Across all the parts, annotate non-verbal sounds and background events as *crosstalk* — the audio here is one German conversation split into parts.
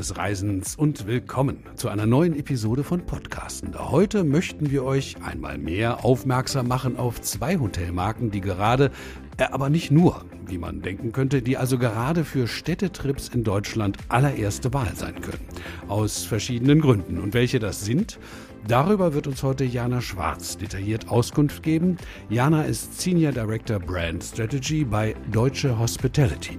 Des Reisens und willkommen zu einer neuen Episode von Podcasten. Heute möchten wir euch einmal mehr aufmerksam machen auf zwei Hotelmarken, die gerade, äh, aber nicht nur, wie man denken könnte, die also gerade für Städtetrips in Deutschland allererste Wahl sein können. Aus verschiedenen Gründen. Und welche das sind, Darüber wird uns heute Jana Schwarz detailliert Auskunft geben. Jana ist Senior Director Brand Strategy bei Deutsche Hospitality.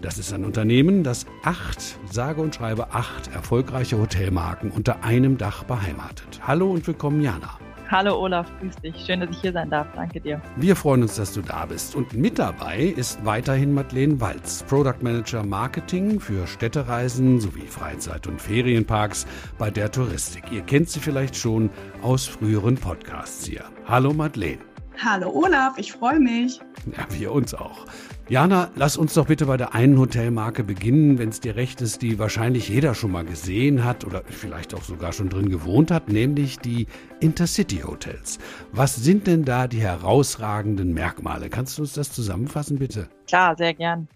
Das ist ein Unternehmen, das acht, sage und schreibe acht erfolgreiche Hotelmarken unter einem Dach beheimatet. Hallo und willkommen, Jana. Hallo Olaf, grüß dich. Schön, dass ich hier sein darf. Danke dir. Wir freuen uns, dass du da bist. Und mit dabei ist weiterhin Madeleine Walz, Product Manager Marketing für Städtereisen sowie Freizeit- und Ferienparks bei der Touristik. Ihr kennt sie vielleicht schon aus früheren Podcasts hier. Hallo Madeleine. Hallo Olaf, ich freue mich. Ja, wir uns auch. Jana, lass uns doch bitte bei der einen Hotelmarke beginnen, wenn es dir recht ist, die wahrscheinlich jeder schon mal gesehen hat oder vielleicht auch sogar schon drin gewohnt hat, nämlich die Intercity Hotels. Was sind denn da die herausragenden Merkmale? Kannst du uns das zusammenfassen, bitte? Klar, sehr gern.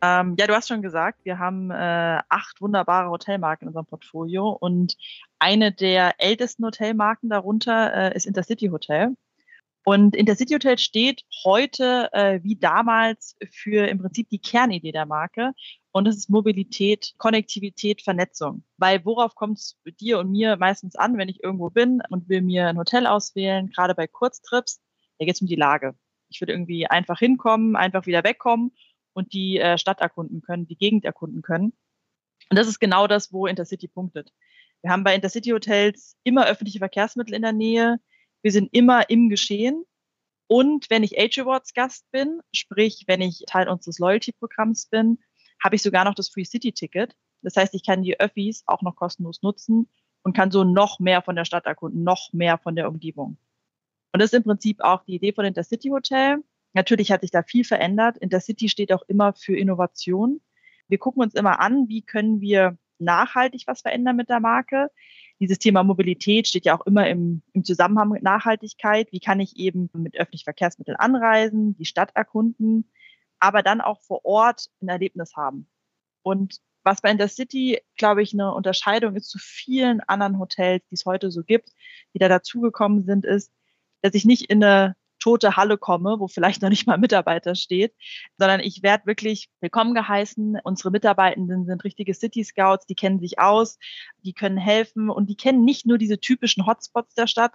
Ähm, ja, du hast schon gesagt, wir haben äh, acht wunderbare Hotelmarken in unserem Portfolio und eine der ältesten Hotelmarken darunter äh, ist Intercity Hotel. Und Intercity Hotel steht heute äh, wie damals für im Prinzip die Kernidee der Marke. Und das ist Mobilität, Konnektivität, Vernetzung. Weil worauf kommt es dir und mir meistens an, wenn ich irgendwo bin und will mir ein Hotel auswählen, gerade bei Kurztrips, da geht es um die Lage. Ich will irgendwie einfach hinkommen, einfach wieder wegkommen und die äh, Stadt erkunden können, die Gegend erkunden können. Und das ist genau das, wo Intercity punktet. Wir haben bei Intercity Hotels immer öffentliche Verkehrsmittel in der Nähe. Wir sind immer im Geschehen. Und wenn ich Age Awards Gast bin, sprich, wenn ich Teil unseres Loyalty-Programms bin, habe ich sogar noch das Free City Ticket. Das heißt, ich kann die Öffis auch noch kostenlos nutzen und kann so noch mehr von der Stadt erkunden, noch mehr von der Umgebung. Und das ist im Prinzip auch die Idee von Intercity Hotel. Natürlich hat sich da viel verändert. Intercity steht auch immer für Innovation. Wir gucken uns immer an, wie können wir nachhaltig was verändern mit der Marke dieses Thema Mobilität steht ja auch immer im, im Zusammenhang mit Nachhaltigkeit. Wie kann ich eben mit öffentlichen Verkehrsmitteln anreisen, die Stadt erkunden, aber dann auch vor Ort ein Erlebnis haben. Und was bei Intercity, glaube ich, eine Unterscheidung ist zu vielen anderen Hotels, die es heute so gibt, die da dazugekommen sind, ist, dass ich nicht in eine tote Halle komme, wo vielleicht *laughs* noch nicht mal ein Mitarbeiter steht, sondern ich werde wirklich willkommen geheißen. Unsere Mitarbeitenden sind richtige City Scouts, die kennen sich aus, die können helfen und die kennen nicht nur diese typischen Hotspots der Stadt,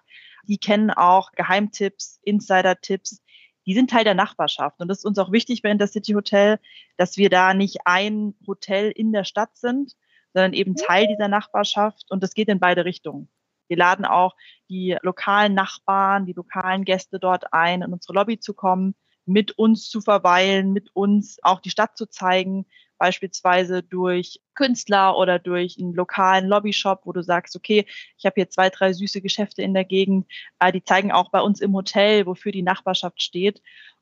die kennen auch Geheimtipps, Insider-Tipps, die sind Teil der Nachbarschaft. Und das ist uns auch wichtig bei Intercity Hotel, dass wir da nicht ein Hotel in der Stadt sind, sondern eben Teil dieser Nachbarschaft. Und das geht in beide Richtungen. Wir laden auch die lokalen Nachbarn, die lokalen Gäste dort ein, in unsere Lobby zu kommen, mit uns zu verweilen, mit uns auch die Stadt zu zeigen, beispielsweise durch Künstler oder durch einen lokalen Lobbyshop, wo du sagst, okay, ich habe hier zwei, drei süße Geschäfte in der Gegend, äh, die zeigen auch bei uns im Hotel, wofür die Nachbarschaft steht.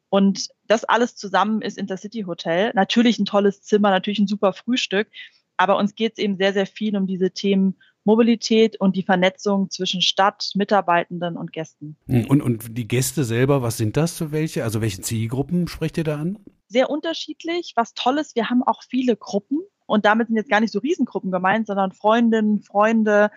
Und das alles zusammen ist Intercity Hotel. Natürlich ein tolles Zimmer, natürlich ein super Frühstück, aber uns geht es eben sehr, sehr viel um diese Themen Mobilität und die Vernetzung zwischen Stadt, Mitarbeitenden und Gästen. Hm, und, und die Gäste selber, was sind das für welche? Also welche Zielgruppen sprecht ihr da an? Sehr unterschiedlich. Was toll ist, wir haben auch viele Gruppen. Und damit sind jetzt gar nicht so Riesengruppen gemeint, sondern Freundinnen, Freunde,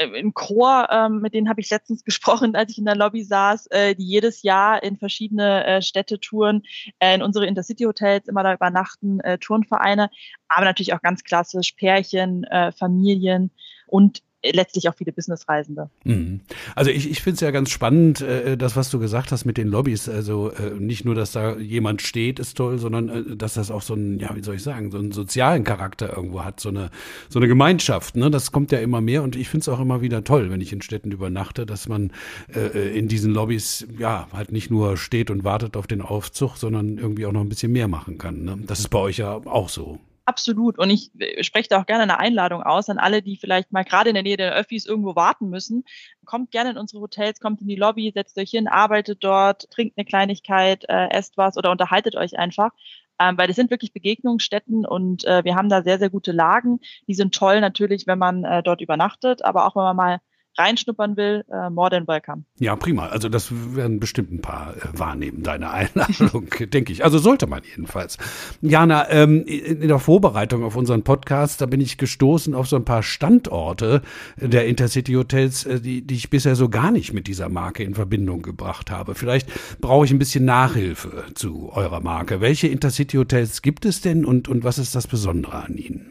äh, im Chor, ähm, mit denen habe ich letztens *laughs* gesprochen, als ich in der Lobby saß, äh, die jedes Jahr in verschiedene äh, Städte touren, äh, in unsere Intercity-Hotels immer da übernachten, äh, Turnvereine, aber natürlich auch ganz klassisch Pärchen, äh, Familien und letztlich auch viele Businessreisende. Mhm. Also ich, ich finde es ja ganz spannend, äh, das, was du gesagt hast mit den Lobbys. Also äh, nicht nur, dass da jemand steht, ist toll, sondern äh, dass das auch so einen, ja, wie soll ich sagen, so einen sozialen Charakter irgendwo hat, so eine, so eine Gemeinschaft. Ne? Das kommt ja immer mehr und ich finde es auch immer wieder toll, wenn ich in Städten übernachte, dass man äh, in diesen Lobbys ja halt nicht nur steht und wartet auf den Aufzug, sondern irgendwie auch noch ein bisschen mehr machen kann. Ne? Das ist bei euch ja auch so. Absolut. Und ich äh, spreche da auch gerne eine Einladung aus an alle, die vielleicht mal gerade in der Nähe der Öffis irgendwo warten müssen. Kommt gerne in unsere Hotels, kommt in die Lobby, setzt euch hin, arbeitet dort, trinkt eine Kleinigkeit, äh, esst was oder unterhaltet euch einfach. Ähm, weil es sind wirklich Begegnungsstätten und äh, wir haben da sehr, sehr gute Lagen. Die sind toll natürlich, wenn man äh, dort übernachtet, aber auch wenn man mal reinschnuppern will, äh, more than welcome. Ja, prima. Also das werden bestimmt ein paar äh, wahrnehmen, deine Einladung, *laughs* denke ich. Also sollte man jedenfalls. Jana, ähm, in der Vorbereitung auf unseren Podcast, da bin ich gestoßen auf so ein paar Standorte der Intercity Hotels, äh, die, die ich bisher so gar nicht mit dieser Marke in Verbindung gebracht habe. Vielleicht brauche ich ein bisschen Nachhilfe zu eurer Marke. Welche Intercity Hotels gibt es denn und, und was ist das Besondere an ihnen?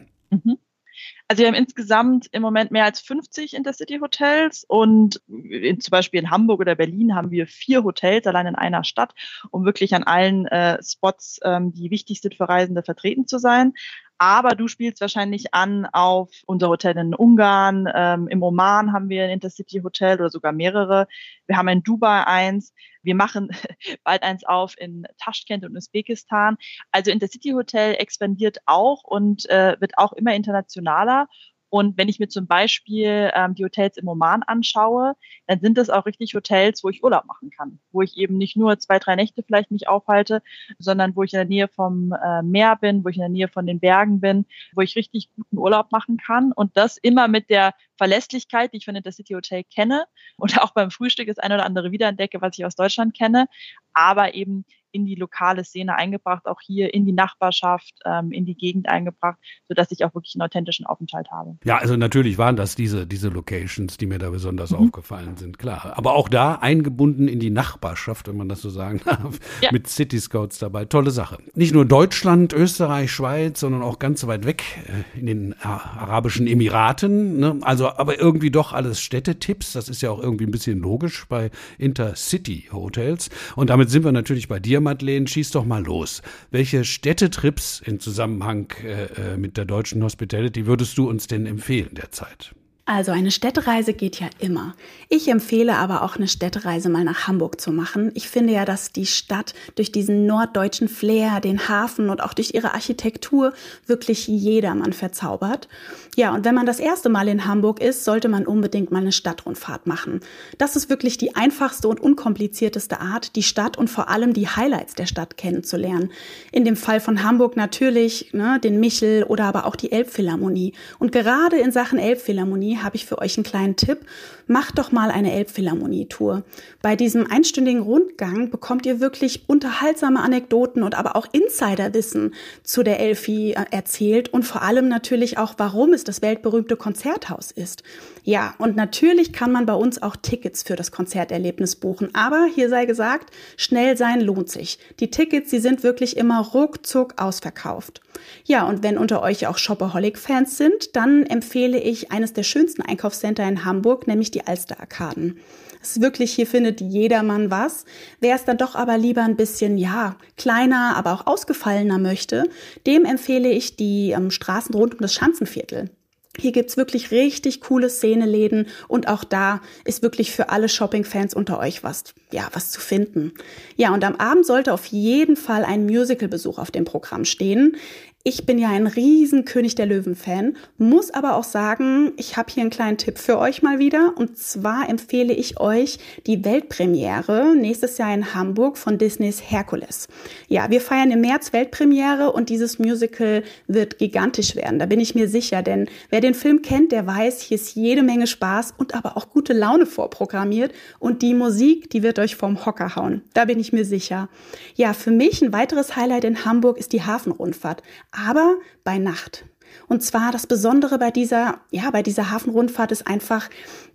Also wir haben insgesamt im Moment mehr als 50 Intercity-Hotels und in, zum Beispiel in Hamburg oder Berlin haben wir vier Hotels allein in einer Stadt, um wirklich an allen äh, Spots, ähm, die wichtig sind für Reisende, vertreten zu sein. Aber du spielst wahrscheinlich an auf unser Hotel in Ungarn. Ähm, Im Oman haben wir ein Intercity-Hotel oder sogar mehrere. Wir haben in Dubai eins. Wir machen *laughs* bald eins auf in Taschkent und Usbekistan. Also Intercity Hotel expandiert auch und äh, wird auch immer internationaler. Und wenn ich mir zum Beispiel ähm, die Hotels im Oman anschaue, dann sind das auch richtig Hotels, wo ich Urlaub machen kann, wo ich eben nicht nur zwei, drei Nächte vielleicht mich aufhalte, sondern wo ich in der Nähe vom äh, Meer bin, wo ich in der Nähe von den Bergen bin, wo ich richtig guten Urlaub machen kann. Und das immer mit der Verlässlichkeit, die ich von Intercity Hotel kenne und auch beim Frühstück das eine oder andere wiederentdecke, was ich aus Deutschland kenne, aber eben in die lokale Szene eingebracht, auch hier in die Nachbarschaft, ähm, in die Gegend eingebracht, sodass ich auch wirklich einen authentischen Aufenthalt habe. Ja, also natürlich waren das diese, diese Locations, die mir da besonders mhm. aufgefallen sind, klar. Aber auch da eingebunden in die Nachbarschaft, wenn man das so sagen *laughs* darf, ja. mit City Scouts dabei. Tolle Sache. Nicht nur Deutschland, Österreich, Schweiz, sondern auch ganz weit weg äh, in den Arabischen Emiraten. Ne? Also aber irgendwie doch alles Städtetipps. Das ist ja auch irgendwie ein bisschen logisch bei Intercity Hotels. Und damit sind wir natürlich bei dir Madeleine, schieß doch mal los. Welche Städtetrips in Zusammenhang äh, äh, mit der deutschen Hospitality würdest du uns denn empfehlen derzeit? Also eine Städtereise geht ja immer. Ich empfehle aber auch eine Städtereise mal nach Hamburg zu machen. Ich finde ja, dass die Stadt durch diesen norddeutschen Flair, den Hafen und auch durch ihre Architektur wirklich jedermann verzaubert. Ja, und wenn man das erste Mal in Hamburg ist, sollte man unbedingt mal eine Stadtrundfahrt machen. Das ist wirklich die einfachste und unkomplizierteste Art, die Stadt und vor allem die Highlights der Stadt kennenzulernen. In dem Fall von Hamburg natürlich ne, den Michel oder aber auch die Elbphilharmonie. Und gerade in Sachen Elbphilharmonie habe ich für euch einen kleinen Tipp. Macht doch mal eine Elbphilharmonie-Tour. Bei diesem einstündigen Rundgang bekommt ihr wirklich unterhaltsame Anekdoten und aber auch Insiderwissen zu der Elfi äh, erzählt und vor allem natürlich auch, warum es das weltberühmte Konzerthaus ist. Ja, und natürlich kann man bei uns auch Tickets für das Konzerterlebnis buchen. Aber hier sei gesagt, schnell sein lohnt sich. Die Tickets, die sind wirklich immer ruckzuck ausverkauft. Ja, und wenn unter euch auch Shopaholic-Fans sind, dann empfehle ich eines der schönsten Einkaufscenter in Hamburg, nämlich die Alster Arkaden. Es ist wirklich, hier findet jedermann was. Wer es dann doch aber lieber ein bisschen, ja, kleiner, aber auch ausgefallener möchte, dem empfehle ich die ähm, Straßen rund um das Schanzenviertel. Hier gibt's wirklich richtig coole Szeneläden und auch da ist wirklich für alle Shopping-Fans unter euch was, ja, was zu finden. Ja, und am Abend sollte auf jeden Fall ein Musical-Besuch auf dem Programm stehen. Ich bin ja ein riesen König der Löwen-Fan, muss aber auch sagen, ich habe hier einen kleinen Tipp für euch mal wieder. Und zwar empfehle ich euch die Weltpremiere nächstes Jahr in Hamburg von Disneys Herkules. Ja, wir feiern im März Weltpremiere und dieses Musical wird gigantisch werden. Da bin ich mir sicher, denn wer den Film kennt, der weiß, hier ist jede Menge Spaß und aber auch gute Laune vorprogrammiert. Und die Musik, die wird euch vom Hocker hauen. Da bin ich mir sicher. Ja, für mich ein weiteres Highlight in Hamburg ist die Hafenrundfahrt aber bei Nacht. Und zwar das Besondere bei dieser, ja, bei dieser Hafenrundfahrt ist einfach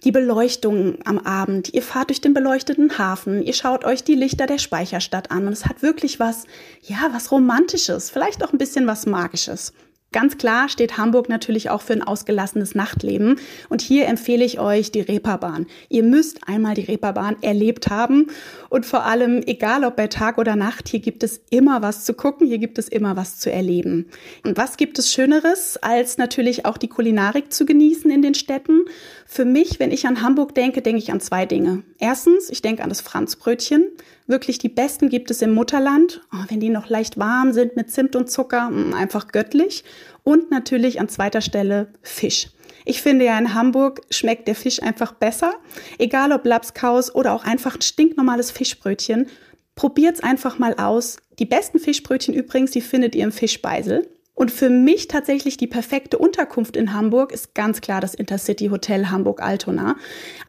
die Beleuchtung am Abend. Ihr fahrt durch den beleuchteten Hafen, ihr schaut euch die Lichter der Speicherstadt an und es hat wirklich was, ja, was Romantisches, vielleicht auch ein bisschen was Magisches. Ganz klar steht Hamburg natürlich auch für ein ausgelassenes Nachtleben. Und hier empfehle ich euch die Reeperbahn. Ihr müsst einmal die Reeperbahn erlebt haben. Und vor allem, egal ob bei Tag oder Nacht, hier gibt es immer was zu gucken, hier gibt es immer was zu erleben. Und was gibt es Schöneres, als natürlich auch die Kulinarik zu genießen in den Städten? Für mich, wenn ich an Hamburg denke, denke ich an zwei Dinge. Erstens, ich denke an das Franzbrötchen. Wirklich die besten gibt es im Mutterland. Oh, wenn die noch leicht warm sind mit Zimt und Zucker, mm, einfach göttlich. Und natürlich an zweiter Stelle Fisch. Ich finde ja in Hamburg schmeckt der Fisch einfach besser. Egal ob Lapskaus oder auch einfach ein stinknormales Fischbrötchen. Probiert's einfach mal aus. Die besten Fischbrötchen übrigens, die findet ihr im Fischbeisel. Und für mich tatsächlich die perfekte Unterkunft in Hamburg ist ganz klar das Intercity Hotel Hamburg-Altona.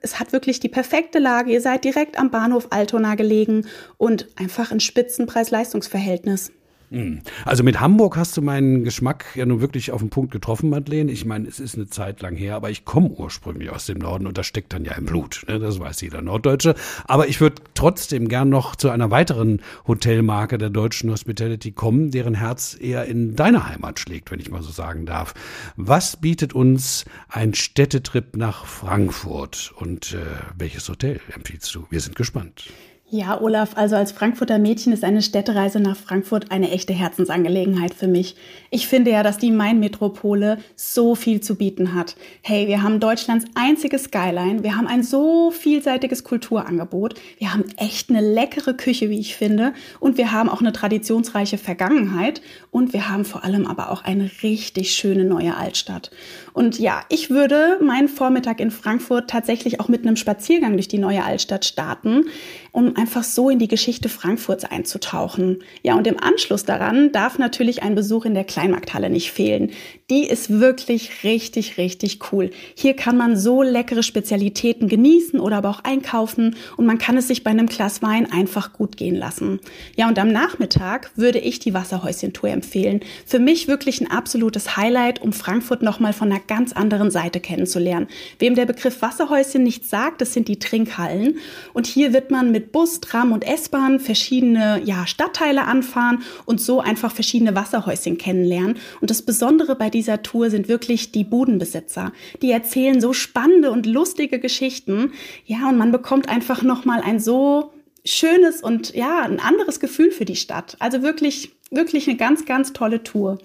Es hat wirklich die perfekte Lage. Ihr seid direkt am Bahnhof Altona gelegen und einfach ein Spitzenpreis-Leistungs-Verhältnis. Hm. Also mit Hamburg hast du meinen Geschmack ja nun wirklich auf den Punkt getroffen, Madeleine. Ich meine, es ist eine Zeit lang her, aber ich komme ursprünglich aus dem Norden und das steckt dann ja im Blut. Ne? Das weiß jeder Norddeutsche. Aber ich würde trotzdem gern noch zu einer weiteren Hotelmarke der deutschen Hospitality kommen, deren Herz eher in deiner Heimat schlägt, wenn ich mal so sagen darf. Was bietet uns ein Städtetrip nach Frankfurt und äh, welches Hotel empfiehlst du? Wir sind gespannt. Ja, Olaf, also als Frankfurter Mädchen ist eine Städtereise nach Frankfurt eine echte Herzensangelegenheit für mich. Ich finde ja, dass die Main-Metropole so viel zu bieten hat. Hey, wir haben Deutschlands einziges Skyline, wir haben ein so vielseitiges Kulturangebot, wir haben echt eine leckere Küche, wie ich finde, und wir haben auch eine traditionsreiche Vergangenheit und wir haben vor allem aber auch eine richtig schöne neue Altstadt. Und ja, ich würde meinen Vormittag in Frankfurt tatsächlich auch mit einem Spaziergang durch die neue Altstadt starten, um einfach so in die Geschichte Frankfurts einzutauchen. Ja, und im Anschluss daran darf natürlich ein Besuch in der Kleinmarkthalle nicht fehlen. Die ist wirklich richtig, richtig cool. Hier kann man so leckere Spezialitäten genießen oder aber auch einkaufen und man kann es sich bei einem Glas Wein einfach gut gehen lassen. Ja, und am Nachmittag würde ich die Wasserhäuschen-Tour empfehlen. Für mich wirklich ein absolutes Highlight, um Frankfurt nochmal von einer ganz anderen Seite kennenzulernen. Wem der Begriff Wasserhäuschen nicht sagt, das sind die Trinkhallen. Und hier wird man mit Bus Tram und S-Bahn verschiedene ja, Stadtteile anfahren und so einfach verschiedene Wasserhäuschen kennenlernen. Und das Besondere bei dieser Tour sind wirklich die Budenbesitzer. Die erzählen so spannende und lustige Geschichten. Ja, und man bekommt einfach nochmal ein so schönes und ja, ein anderes Gefühl für die Stadt. Also wirklich, wirklich eine ganz, ganz tolle Tour.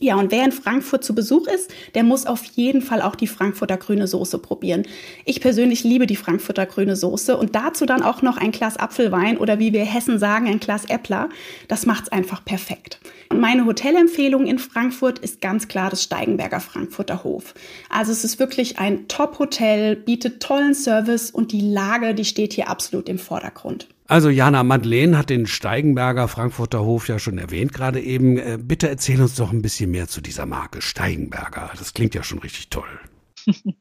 Ja, und wer in Frankfurt zu Besuch ist, der muss auf jeden Fall auch die Frankfurter grüne Soße probieren. Ich persönlich liebe die Frankfurter grüne Soße und dazu dann auch noch ein Glas Apfelwein oder wie wir Hessen sagen, ein Glas Äppler. Das macht's einfach perfekt. Meine Hotelempfehlung in Frankfurt ist ganz klar das Steigenberger Frankfurter Hof. Also es ist wirklich ein Top-Hotel, bietet tollen Service und die Lage, die steht hier absolut im Vordergrund. Also Jana Madeleine hat den Steigenberger Frankfurter Hof ja schon erwähnt gerade eben. Äh, bitte erzähl uns doch ein bisschen mehr zu dieser Marke Steigenberger. Das klingt ja schon richtig toll. *laughs*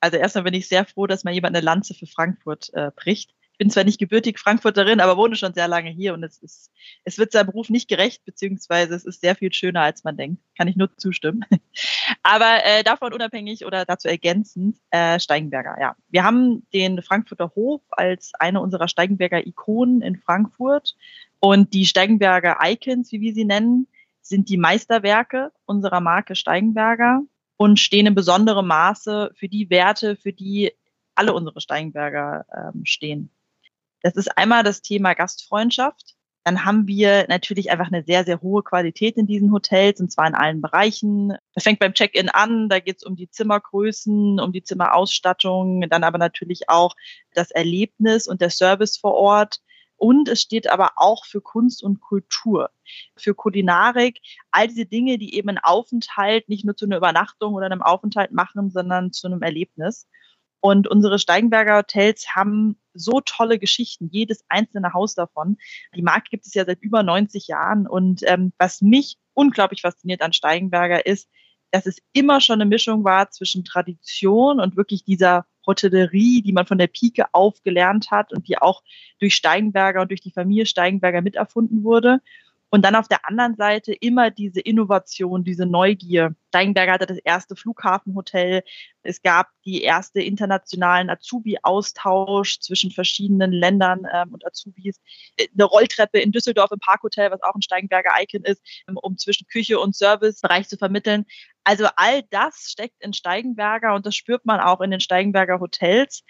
Also erstmal bin ich sehr froh, dass mal jemand eine Lanze für Frankfurt äh, bricht bin zwar nicht gebürtig Frankfurterin, aber wohne schon sehr lange hier und es ist, es wird seinem Beruf nicht gerecht, beziehungsweise es ist sehr viel schöner, als man denkt. Kann ich nur zustimmen. *laughs* aber äh, davon unabhängig oder dazu ergänzend, äh, Steigenberger, ja. Wir haben den Frankfurter Hof als eine unserer Steigenberger Ikonen in Frankfurt und die Steigenberger Icons, wie wir sie nennen, sind die Meisterwerke unserer Marke Steigenberger und stehen in besonderem Maße für die Werte, für die alle unsere Steigenberger ähm, stehen. Das ist einmal das Thema Gastfreundschaft. Dann haben wir natürlich einfach eine sehr, sehr hohe Qualität in diesen Hotels und zwar in allen Bereichen. Das fängt beim Check-in an, da geht es um die Zimmergrößen, um die Zimmerausstattung, dann aber natürlich auch das Erlebnis und der Service vor Ort. Und es steht aber auch für Kunst und Kultur, für Kulinarik, all diese Dinge, die eben einen Aufenthalt nicht nur zu einer Übernachtung oder einem Aufenthalt machen, sondern zu einem Erlebnis. Und unsere Steigenberger Hotels haben so tolle Geschichten, jedes einzelne Haus davon. Die Marke gibt es ja seit über 90 Jahren. Und ähm, was mich unglaublich fasziniert an Steigenberger ist, dass es immer schon eine Mischung war zwischen Tradition und wirklich dieser Hotellerie, die man von der Pike auf gelernt hat und die auch durch Steigenberger und durch die Familie Steigenberger miterfunden wurde. Und dann auf der anderen Seite immer diese Innovation, diese Neugier. Steigenberger hatte das erste Flughafenhotel. Es gab die erste internationalen Azubi-Austausch zwischen verschiedenen Ländern ähm, und Azubis. Eine Rolltreppe in Düsseldorf im Parkhotel, was auch ein Steigenberger Icon ist, um zwischen Küche und Servicebereich zu vermitteln. Also all das steckt in Steigenberger und das spürt man auch in den Steigenberger Hotels.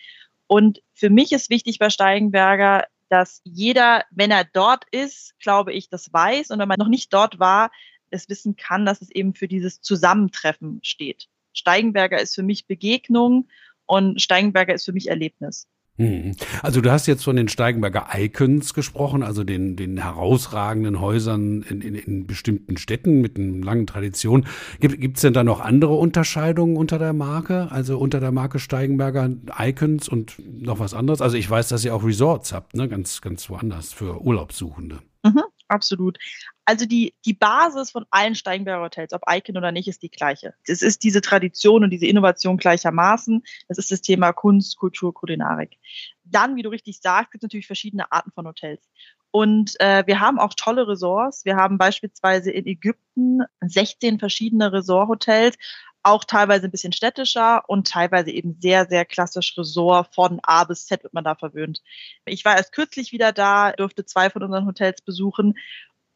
Und für mich ist wichtig bei Steigenberger, dass jeder, wenn er dort ist, glaube ich, das weiß und wenn man noch nicht dort war, es wissen kann, dass es eben für dieses Zusammentreffen steht. Steigenberger ist für mich Begegnung und Steigenberger ist für mich Erlebnis. Hm. Also du hast jetzt von den Steigenberger Icons gesprochen, also den, den herausragenden Häusern in, in, in bestimmten Städten mit einer langen Tradition. Gibt es denn da noch andere Unterscheidungen unter der Marke, also unter der Marke Steigenberger Icons und noch was anderes? Also ich weiß, dass ihr auch Resorts habt, ne? ganz, ganz woanders für Urlaubssuchende. Mhm, absolut. Also die, die Basis von allen Steigenberger Hotels, ob Icon oder nicht, ist die gleiche. Es ist diese Tradition und diese Innovation gleichermaßen. Das ist das Thema Kunst, Kultur, Kulinarik. Dann, wie du richtig sagst, gibt es natürlich verschiedene Arten von Hotels. Und äh, wir haben auch tolle Resorts. Wir haben beispielsweise in Ägypten 16 verschiedene Resort-Hotels, auch teilweise ein bisschen städtischer und teilweise eben sehr, sehr klassisch Resort von A bis Z wird man da verwöhnt. Ich war erst kürzlich wieder da, durfte zwei von unseren Hotels besuchen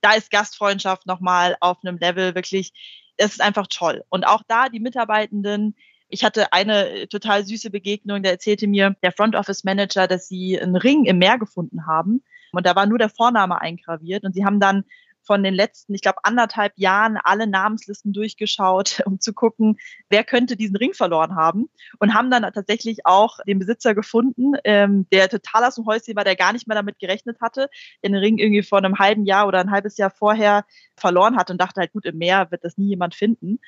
da ist Gastfreundschaft nochmal auf einem Level wirklich, es ist einfach toll. Und auch da die Mitarbeitenden, ich hatte eine total süße Begegnung, da erzählte mir der Front Office Manager, dass sie einen Ring im Meer gefunden haben. Und da war nur der Vorname eingraviert. Und sie haben dann von den letzten, ich glaube, anderthalb Jahren alle Namenslisten durchgeschaut, *laughs* um zu gucken, wer könnte diesen Ring verloren haben. Und haben dann tatsächlich auch den Besitzer gefunden, ähm, der total aus dem Häuschen war, der gar nicht mehr damit gerechnet hatte, den Ring irgendwie vor einem halben Jahr oder ein halbes Jahr vorher verloren hat und dachte halt, gut, im Meer wird das nie jemand finden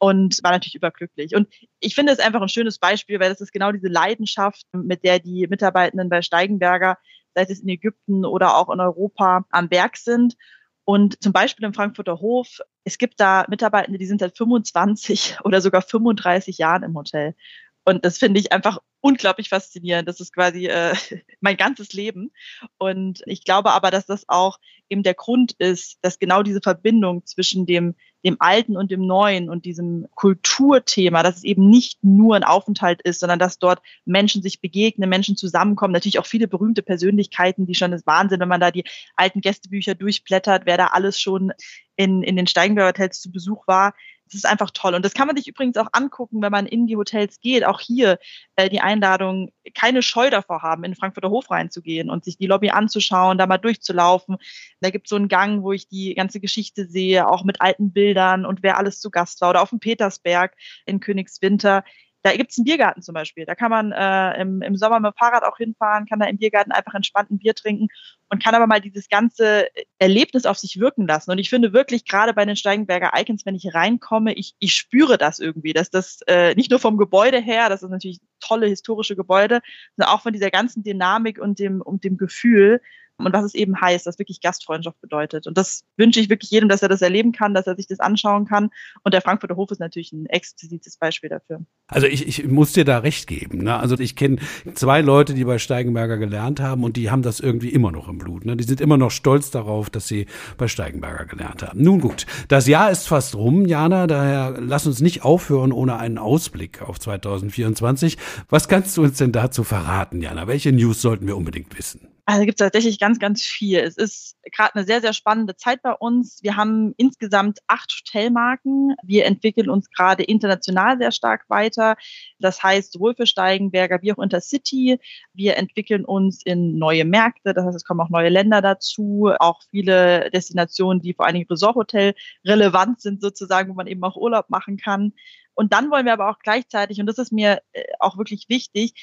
und war natürlich überglücklich. Und ich finde es einfach ein schönes Beispiel, weil das ist genau diese Leidenschaft, mit der die Mitarbeitenden bei Steigenberger, sei es in Ägypten oder auch in Europa, am Berg sind und zum Beispiel im Frankfurter Hof, es gibt da Mitarbeitende, die sind seit 25 *laughs* oder sogar 35 Jahren im Hotel. Und das finde ich einfach unglaublich faszinierend. Das ist quasi äh, *laughs* mein ganzes Leben. Und ich glaube aber, dass das auch eben der Grund ist, dass genau diese Verbindung zwischen dem, dem Alten und dem Neuen und diesem Kulturthema, dass es eben nicht nur ein Aufenthalt ist, sondern dass dort Menschen sich begegnen, Menschen zusammenkommen. Natürlich auch viele berühmte Persönlichkeiten, die schon das Wahnsinn, wenn man da die alten Gästebücher durchblättert, wer da alles schon in, in den Steigenberger Hotels zu Besuch war das ist einfach toll. Und das kann man sich übrigens auch angucken, wenn man in die Hotels geht. Auch hier äh, die Einladung, keine Scheu davor haben, in den Frankfurter Hof reinzugehen und sich die Lobby anzuschauen, da mal durchzulaufen. Da gibt es so einen Gang, wo ich die ganze Geschichte sehe, auch mit alten Bildern und wer alles zu Gast war. Oder auf dem Petersberg in Königswinter. Da gibt's einen Biergarten zum Beispiel. Da kann man äh, im, im Sommer mit dem Fahrrad auch hinfahren, kann da im Biergarten einfach entspannt ein Bier trinken und kann aber mal dieses ganze Erlebnis auf sich wirken lassen. Und ich finde wirklich, gerade bei den Steigenberger Icons, wenn ich reinkomme, ich, ich spüre das irgendwie, dass das äh, nicht nur vom Gebäude her, das ist natürlich tolle historische Gebäude, sondern auch von dieser ganzen Dynamik und dem, und dem Gefühl, und was es eben heißt, was wirklich Gastfreundschaft bedeutet. Und das wünsche ich wirklich jedem, dass er das erleben kann, dass er sich das anschauen kann. Und der Frankfurter Hof ist natürlich ein explizites Beispiel dafür. Also ich, ich muss dir da recht geben. Ne? Also ich kenne zwei Leute, die bei Steigenberger gelernt haben und die haben das irgendwie immer noch im Blut. Ne? Die sind immer noch stolz darauf, dass sie bei Steigenberger gelernt haben. Nun gut, das Jahr ist fast rum, Jana. Daher lass uns nicht aufhören ohne einen Ausblick auf 2024. Was kannst du uns denn dazu verraten, Jana? Welche News sollten wir unbedingt wissen? Also gibt es tatsächlich ganz, ganz viel. Es ist gerade eine sehr, sehr spannende Zeit bei uns. Wir haben insgesamt acht Hotelmarken. Wir entwickeln uns gerade international sehr stark weiter. Das heißt, sowohl für Steigenberger wie auch Intercity. Wir entwickeln uns in neue Märkte. Das heißt, es kommen auch neue Länder dazu. Auch viele Destinationen, die vor allen Dingen Resorthotel relevant sind sozusagen, wo man eben auch Urlaub machen kann. Und dann wollen wir aber auch gleichzeitig, und das ist mir äh, auch wirklich wichtig,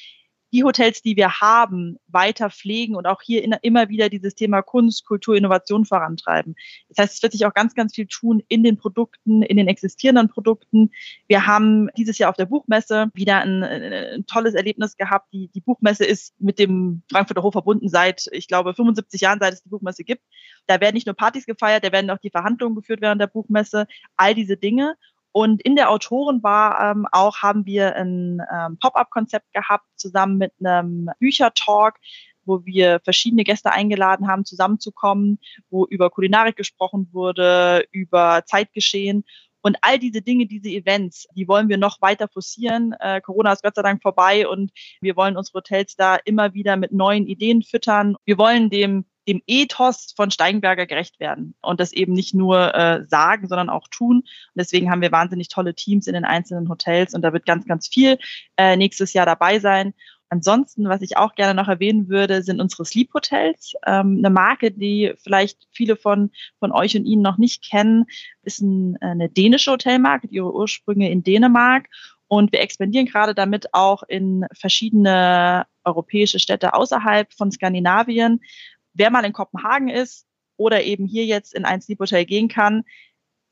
die Hotels, die wir haben, weiter pflegen und auch hier in, immer wieder dieses Thema Kunst, Kultur, Innovation vorantreiben. Das heißt, es wird sich auch ganz, ganz viel tun in den Produkten, in den existierenden Produkten. Wir haben dieses Jahr auf der Buchmesse wieder ein, ein tolles Erlebnis gehabt. Die, die Buchmesse ist mit dem Frankfurter Hof verbunden seit, ich glaube, 75 Jahren, seit es die Buchmesse gibt. Da werden nicht nur Partys gefeiert, da werden auch die Verhandlungen geführt während der Buchmesse, all diese Dinge. Und in der Autorenbar ähm, auch haben wir ein ähm, Pop-up-Konzept gehabt, zusammen mit einem Büchertalk, wo wir verschiedene Gäste eingeladen haben, zusammenzukommen, wo über Kulinarik gesprochen wurde, über Zeitgeschehen. Und all diese Dinge, diese Events, die wollen wir noch weiter forcieren. Äh, Corona ist Gott sei Dank vorbei und wir wollen unsere Hotels da immer wieder mit neuen Ideen füttern. Wir wollen dem dem Ethos von Steigenberger gerecht werden und das eben nicht nur äh, sagen, sondern auch tun. Und deswegen haben wir wahnsinnig tolle Teams in den einzelnen Hotels und da wird ganz, ganz viel äh, nächstes Jahr dabei sein. Ansonsten, was ich auch gerne noch erwähnen würde, sind unsere Sleep Hotels. Ähm, eine Marke, die vielleicht viele von, von euch und Ihnen noch nicht kennen, ist ein, eine dänische Hotelmarke, ihre Ursprünge in Dänemark. Und wir expandieren gerade damit auch in verschiedene europäische Städte außerhalb von Skandinavien, wer mal in Kopenhagen ist oder eben hier jetzt in ein Sleep Hotel gehen kann,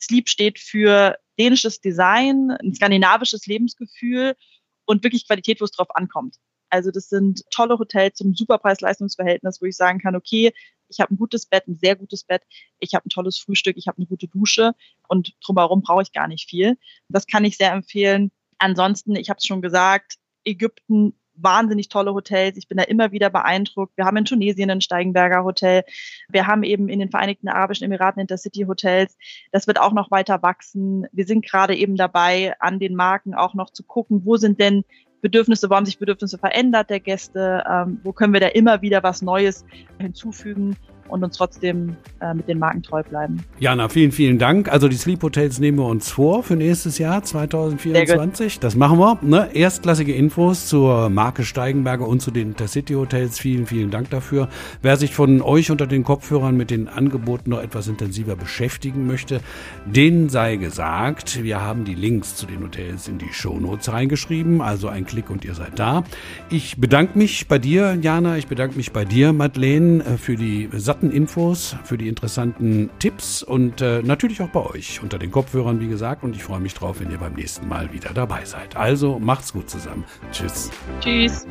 Sleep steht für dänisches Design, ein skandinavisches Lebensgefühl und wirklich Qualität, wo es drauf ankommt. Also das sind tolle Hotels zum super Preis-Leistungs-Verhältnis, wo ich sagen kann, okay, ich habe ein gutes Bett, ein sehr gutes Bett, ich habe ein tolles Frühstück, ich habe eine gute Dusche und drumherum brauche ich gar nicht viel. Das kann ich sehr empfehlen. Ansonsten, ich habe es schon gesagt, Ägypten wahnsinnig tolle Hotels. Ich bin da immer wieder beeindruckt. Wir haben in Tunesien ein Steigenberger Hotel. Wir haben eben in den Vereinigten Arabischen Emiraten Intercity Hotels. Das wird auch noch weiter wachsen. Wir sind gerade eben dabei, an den Marken auch noch zu gucken, wo sind denn Bedürfnisse, wo haben sich Bedürfnisse verändert der Gäste, ähm, wo können wir da immer wieder was Neues hinzufügen und uns trotzdem äh, mit den Marken treu bleiben. Jana, vielen, vielen Dank. Also die Sleep Hotels nehmen wir uns vor für nächstes Jahr 2024. Das machen wir. Ne? Erstklassige Infos zur Marke Steigenberger und zu den Intercity Hotels. Vielen, vielen Dank dafür. Wer sich von euch unter den Kopfhörern mit den Angeboten noch etwas intensiver beschäftigen möchte, denen sei gesagt, wir haben die Links zu den Hotels in die Shownotes reingeschrieben. Also ein Klick und ihr seid da. Ich bedanke mich bei dir, Jana. Ich bedanke mich bei dir, Madeleine, äh, für die Sachen satten Infos, für die interessanten Tipps und äh, natürlich auch bei euch unter den Kopfhörern, wie gesagt. Und ich freue mich drauf, wenn ihr beim nächsten Mal wieder dabei seid. Also macht's gut zusammen. Tschüss. Tschüss.